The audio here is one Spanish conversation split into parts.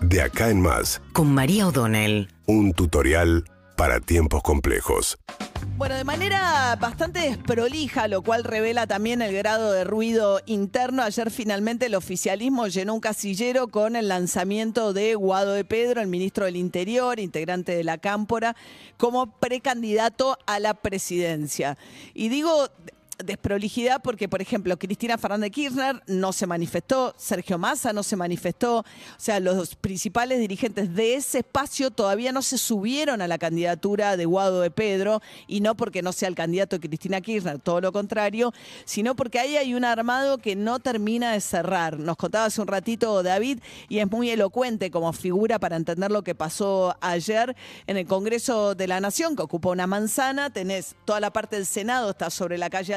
De acá en más, con María O'Donnell. un tutorial para tiempos complejos. Bueno, de manera bastante desprolija, lo cual revela también el grado de ruido interno. Ayer finalmente el oficialismo llenó un casillero con el lanzamiento de Guado de Pedro, el ministro del Interior, integrante de la Cámpora, como precandidato a la presidencia. Y digo desprolijidad porque, por ejemplo, Cristina Fernández Kirchner no se manifestó, Sergio Massa no se manifestó, o sea, los principales dirigentes de ese espacio todavía no se subieron a la candidatura de Guado de Pedro, y no porque no sea el candidato de Cristina Kirchner, todo lo contrario, sino porque ahí hay un armado que no termina de cerrar. Nos contaba hace un ratito David, y es muy elocuente como figura para entender lo que pasó ayer en el Congreso de la Nación, que ocupa una manzana, tenés toda la parte del Senado, está sobre la calle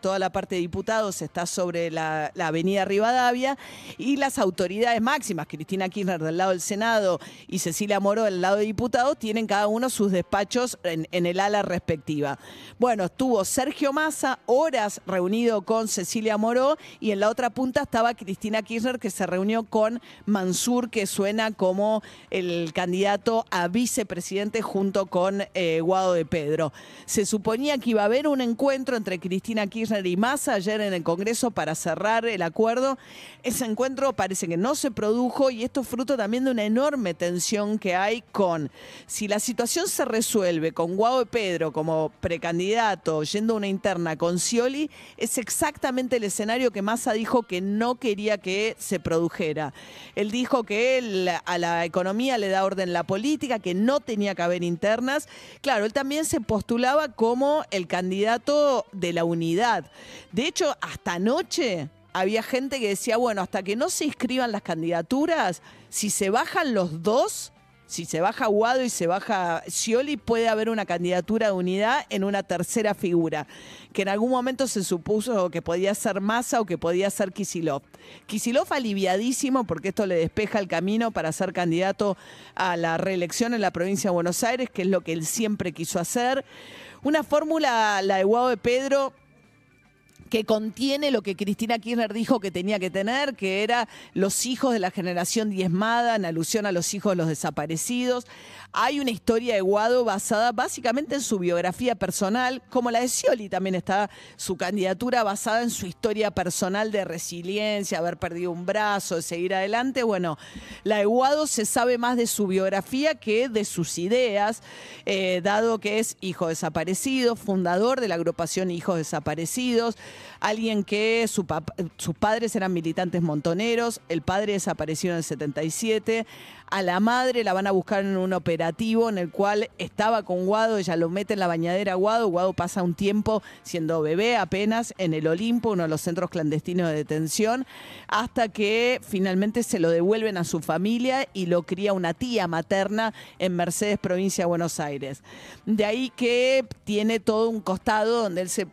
Toda la parte de diputados está sobre la, avenida Rivadavia, y las autoridades máximas, Cristina Kirchner del lado del Senado y Cecilia Moro del lado de diputados, tienen cada uno sus despachos en, en el ala respectiva. Bueno, estuvo Sergio Massa horas reunido con Cecilia Moró y en la otra punta estaba Cristina Kirchner que se reunió con Mansur, que suena como el candidato a vicepresidente junto con eh, Guado de Pedro. Se suponía que iba a haber un encuentro entre Cristina Kirchner y Massa ayer en el Congreso para cerrar el acuerdo. Ese encuentro parece que no se produjo y esto es fruto también de una enorme tensión que hay con si la situación se resuelve con Guado de Pedro como precandidato yendo a una interna con Scioli, es exactamente el escenario que Massa dijo que no quería que se produjera. Él dijo que a la economía le da orden la política, que no tenía que haber internas. Claro, él también se postulaba como el candidato de la unidad. De hecho, hasta anoche había gente que decía, bueno, hasta que no se inscriban las candidaturas, si se bajan los dos, si se baja Guado y se baja Scioli, puede haber una candidatura de unidad en una tercera figura, que en algún momento se supuso que podía ser Massa o que podía ser Kisilov. Kisilov aliviadísimo porque esto le despeja el camino para ser candidato a la reelección en la provincia de Buenos Aires, que es lo que él siempre quiso hacer. Una fórmula, la de Guado de Pedro, que contiene lo que Cristina Kirchner dijo que tenía que tener, que era los hijos de la generación diezmada, en alusión a los hijos de los desaparecidos. Hay una historia de Guado basada básicamente en su biografía personal, como la de Scioli también está su candidatura basada en su historia personal de resiliencia, haber perdido un brazo, de seguir adelante. Bueno, la de Guado se sabe más de su biografía que de sus ideas, eh, dado que es hijo desaparecido, fundador de la agrupación Hijos Desaparecidos, alguien que sus padres eran militantes montoneros, el padre desapareció en el 77, a la madre la van a buscar en un operativo en el cual estaba con Guado, ella lo mete en la bañadera a Guado, Guado pasa un tiempo siendo bebé apenas en el Olimpo, uno de los centros clandestinos de detención, hasta que finalmente se lo devuelven a su familia y lo cría una tía materna en Mercedes, provincia de Buenos Aires. De ahí que tiene todo un costado donde él se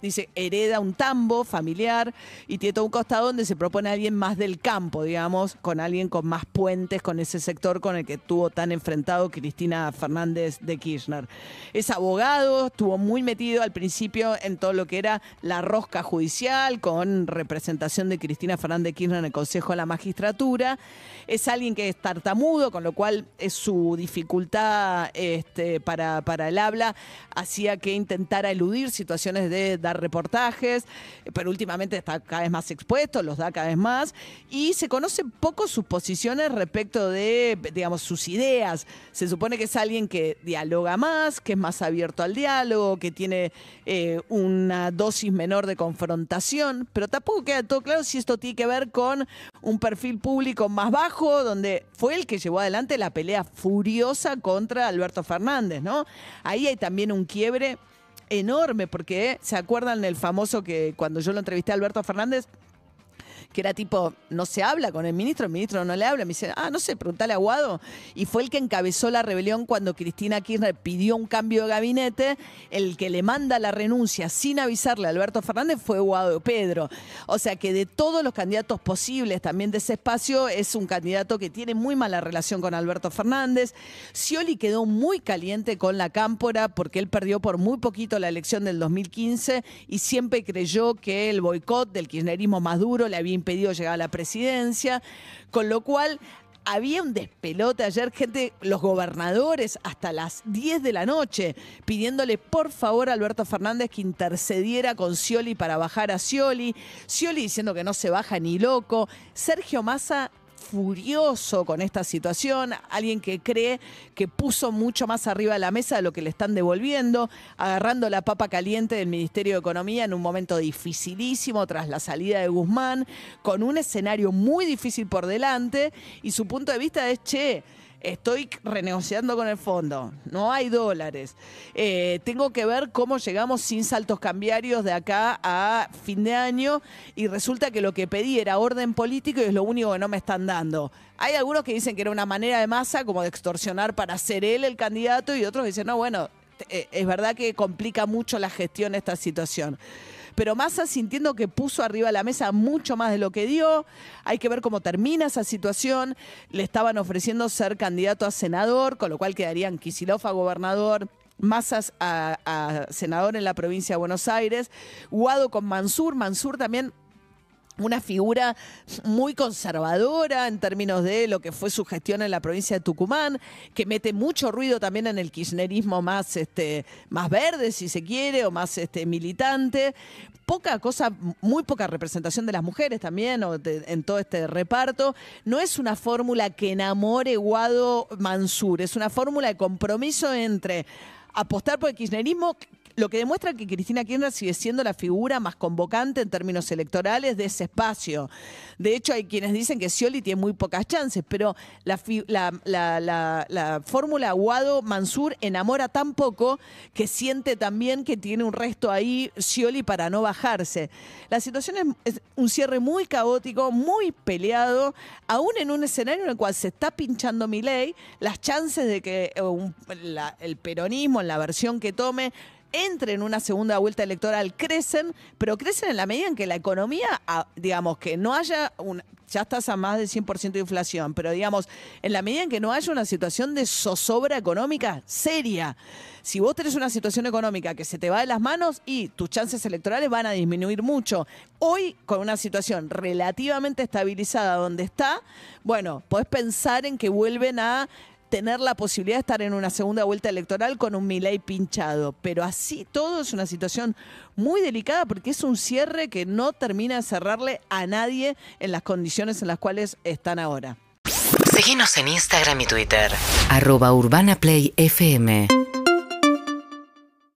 dice hereda un tambo familiar y tiene todo un costado donde se propone alguien más del campo, digamos, con alguien con más puentes con ese sector con el que estuvo tan enfrentado Cristina Fernández de Kirchner. Es abogado, estuvo muy metido al principio en todo lo que era la rosca judicial con representación de Cristina Fernández de Kirchner en el Consejo de la Magistratura. Es alguien que es tartamudo, con lo cual es su dificultad este, para, para el habla hacía que intentara eludir situaciones de dar reportajes, pero últimamente está cada vez más expuesto, los da cada vez más, y se conocen poco sus posiciones respecto de, digamos, sus ideas. Se supone que es alguien que dialoga más, que es más abierto al diálogo, que tiene eh, una dosis menor de confrontación, pero tampoco queda todo claro si esto tiene que ver con un perfil público más bajo, donde fue el que llevó adelante la pelea furiosa contra Alberto Fernández, ¿no? Ahí hay también un quiebre enorme, porque se acuerdan el famoso que cuando yo lo entrevisté a Alberto Fernández, que era tipo, no se habla con el ministro, el ministro no le habla, me dice, ah, no sé, preguntale a Guado. Y fue el que encabezó la rebelión cuando Cristina Kirchner pidió un cambio de gabinete, el que le manda la renuncia sin avisarle a Alberto Fernández fue Guado Pedro. O sea que de todos los candidatos posibles también de ese espacio, es un candidato que tiene muy mala relación con Alberto Fernández. Scioli quedó muy caliente con la cámpora porque él perdió por muy poquito la elección del 2015 y siempre creyó que el boicot del kirchnerismo más duro le había impedido llegar a la presidencia, con lo cual había un despelote ayer, gente, los gobernadores hasta las 10 de la noche, pidiéndole por favor a Alberto Fernández que intercediera con Scioli para bajar a Scioli. Scioli diciendo que no se baja ni loco. Sergio Massa furioso con esta situación, alguien que cree que puso mucho más arriba de la mesa de lo que le están devolviendo, agarrando la papa caliente del Ministerio de Economía en un momento dificilísimo tras la salida de Guzmán, con un escenario muy difícil por delante y su punto de vista es, che, estoy renegociando con el fondo, no hay dólares. Eh, tengo que ver cómo llegamos sin saltos cambiarios de acá a fin de año y resulta que lo que pedí era orden político y es lo único que no me están dando. Hay algunos que dicen que era una manera de masa como de extorsionar para ser él el candidato y otros dicen, no, bueno, eh, es verdad que complica mucho la gestión esta situación pero Massa sintiendo que puso arriba de la mesa mucho más de lo que dio. Hay que ver cómo termina esa situación. Le estaban ofreciendo ser candidato a senador, con lo cual quedarían Kisilov a gobernador. Massas a, a senador en la provincia de Buenos Aires, Guado con Mansur, Mansur también una figura muy conservadora en términos de lo que fue su gestión en la provincia de Tucumán, que mete mucho ruido también en el kirchnerismo más, este, más verde, si se quiere, o más este, militante. Poca cosa, muy poca representación de las mujeres también o en todo este reparto. No es una fórmula que enamore Guado Mansur, es una fórmula de compromiso entre apostar por el kirchnerismo lo que demuestra que Cristina Kirchner sigue siendo la figura más convocante en términos electorales de ese espacio. De hecho, hay quienes dicen que Scioli tiene muy pocas chances, pero la, fórmula Aguado-Mansur enamora tan poco que siente también que tiene un resto ahí Scioli para no bajarse. La situación es, un cierre muy caótico, muy peleado, aún en un escenario en el cual se está pinchando mi ley, las chances de que eh, el peronismo, en la versión que tome, entre en una segunda vuelta electoral crecen, pero crecen en la medida en que la economía, ah, digamos, que no haya un, ya estás a más del 100% de inflación, pero digamos, en la medida en que no haya una situación de zozobra económica seria, si vos tenés una situación económica que se te va de las manos y tus chances electorales van a disminuir mucho. Hoy, con una situación relativamente estabilizada donde está, bueno, podés pensar en que vuelven a tener la posibilidad de estar en una segunda vuelta electoral con un Milei pinchado. Pero así todo es una situación muy delicada porque es un cierre que no termina de cerrarle a nadie en las condiciones en las cuales están ahora. Síguenos en Instagram y Twitter. Arroba Urbana Play FM.